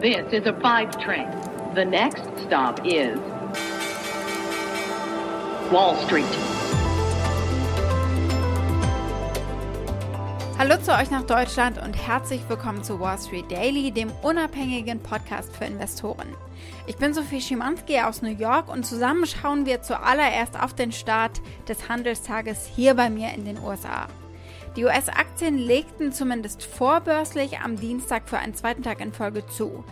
This is a five train. The next stop is Wall Street. Hallo zu euch nach Deutschland und herzlich willkommen zu Wall Street Daily, dem unabhängigen Podcast für Investoren. Ich bin Sophie Schimanski aus New York und zusammen schauen wir zuallererst auf den Start des Handelstages hier bei mir in den USA. Die US-Aktien legten zumindest vorbörslich am Dienstag für einen zweiten Tag in Folge zu.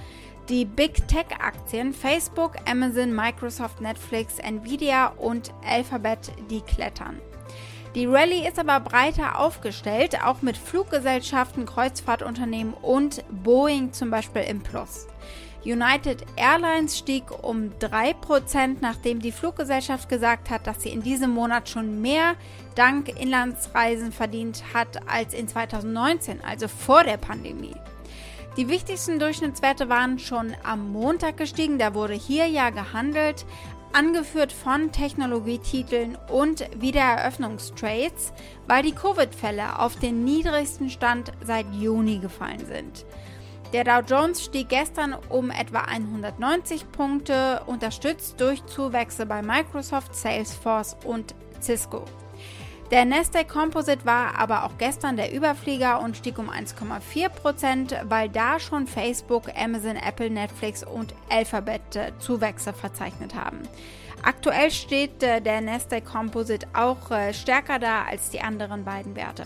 Die Big Tech-Aktien Facebook, Amazon, Microsoft, Netflix, Nvidia und Alphabet, die klettern. Die Rallye ist aber breiter aufgestellt, auch mit Fluggesellschaften, Kreuzfahrtunternehmen und Boeing zum Beispiel im Plus. United Airlines stieg um 3%, nachdem die Fluggesellschaft gesagt hat, dass sie in diesem Monat schon mehr dank Inlandsreisen verdient hat als in 2019, also vor der Pandemie. Die wichtigsten Durchschnittswerte waren schon am Montag gestiegen, da wurde hier ja gehandelt, angeführt von Technologietiteln und Wiedereröffnungstrades, weil die Covid-Fälle auf den niedrigsten Stand seit Juni gefallen sind. Der Dow Jones stieg gestern um etwa 190 Punkte, unterstützt durch Zuwächse bei Microsoft, Salesforce und Cisco. Der Nasdaq Composite war aber auch gestern der Überflieger und stieg um 1,4%, weil da schon Facebook, Amazon, Apple, Netflix und Alphabet äh, Zuwächse verzeichnet haben. Aktuell steht äh, der Nasdaq Composite auch äh, stärker da als die anderen beiden Werte.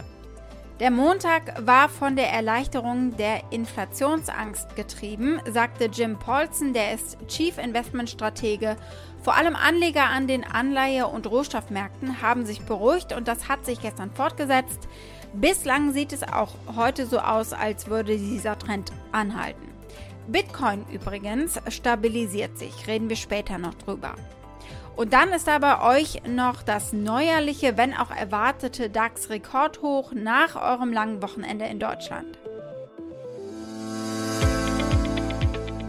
Der Montag war von der Erleichterung der Inflationsangst getrieben, sagte Jim Paulson, der ist Chief Investment Stratege. Vor allem Anleger an den Anleihe- und Rohstoffmärkten haben sich beruhigt und das hat sich gestern fortgesetzt. Bislang sieht es auch heute so aus, als würde dieser Trend anhalten. Bitcoin übrigens stabilisiert sich, reden wir später noch drüber. Und dann ist da bei euch noch das neuerliche, wenn auch erwartete DAX-Rekordhoch nach eurem langen Wochenende in Deutschland.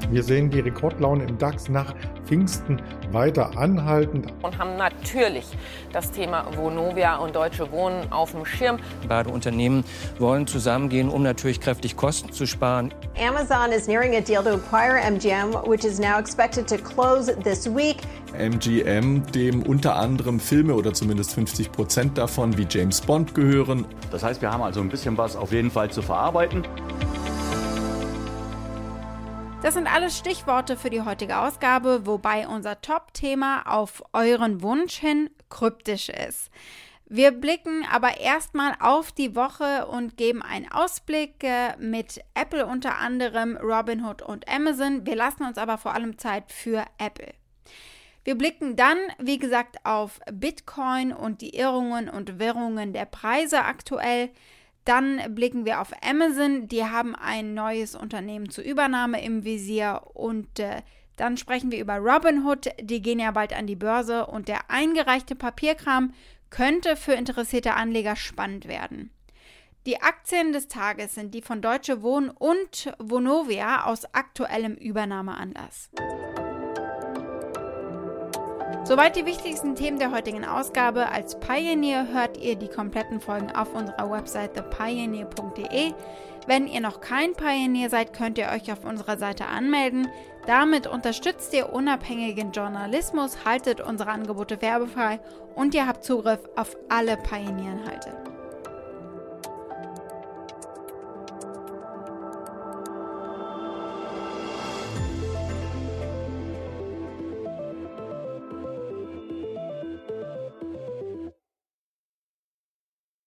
Wir sehen die Rekordlaune im DAX nach Pfingsten weiter anhalten. Und haben natürlich das Thema Vonovia und Deutsche Wohnen auf dem Schirm. Beide Unternehmen wollen zusammengehen, um natürlich kräftig Kosten zu sparen. Amazon is nearing a deal to acquire MGM, which is now expected to close this week. MGM, dem unter anderem Filme oder zumindest 50 Prozent davon wie James Bond gehören. Das heißt, wir haben also ein bisschen was auf jeden Fall zu verarbeiten. Das sind alles Stichworte für die heutige Ausgabe, wobei unser Top-Thema auf euren Wunsch hin kryptisch ist. Wir blicken aber erstmal auf die Woche und geben einen Ausblick äh, mit Apple unter anderem, Robinhood und Amazon. Wir lassen uns aber vor allem Zeit für Apple. Wir blicken dann, wie gesagt, auf Bitcoin und die Irrungen und Wirrungen der Preise aktuell. Dann blicken wir auf Amazon. Die haben ein neues Unternehmen zur Übernahme im Visier. Und äh, dann sprechen wir über Robinhood. Die gehen ja bald an die Börse. Und der eingereichte Papierkram könnte für interessierte Anleger spannend werden. Die Aktien des Tages sind die von Deutsche Wohnen und Vonovia aus aktuellem Übernahmeanlass. Soweit die wichtigsten Themen der heutigen Ausgabe. Als Pioneer hört ihr die kompletten Folgen auf unserer Website thepioneer.de. Wenn ihr noch kein Pioneer seid, könnt ihr euch auf unserer Seite anmelden. Damit unterstützt ihr unabhängigen Journalismus, haltet unsere Angebote werbefrei und ihr habt Zugriff auf alle Pioneer-Inhalte.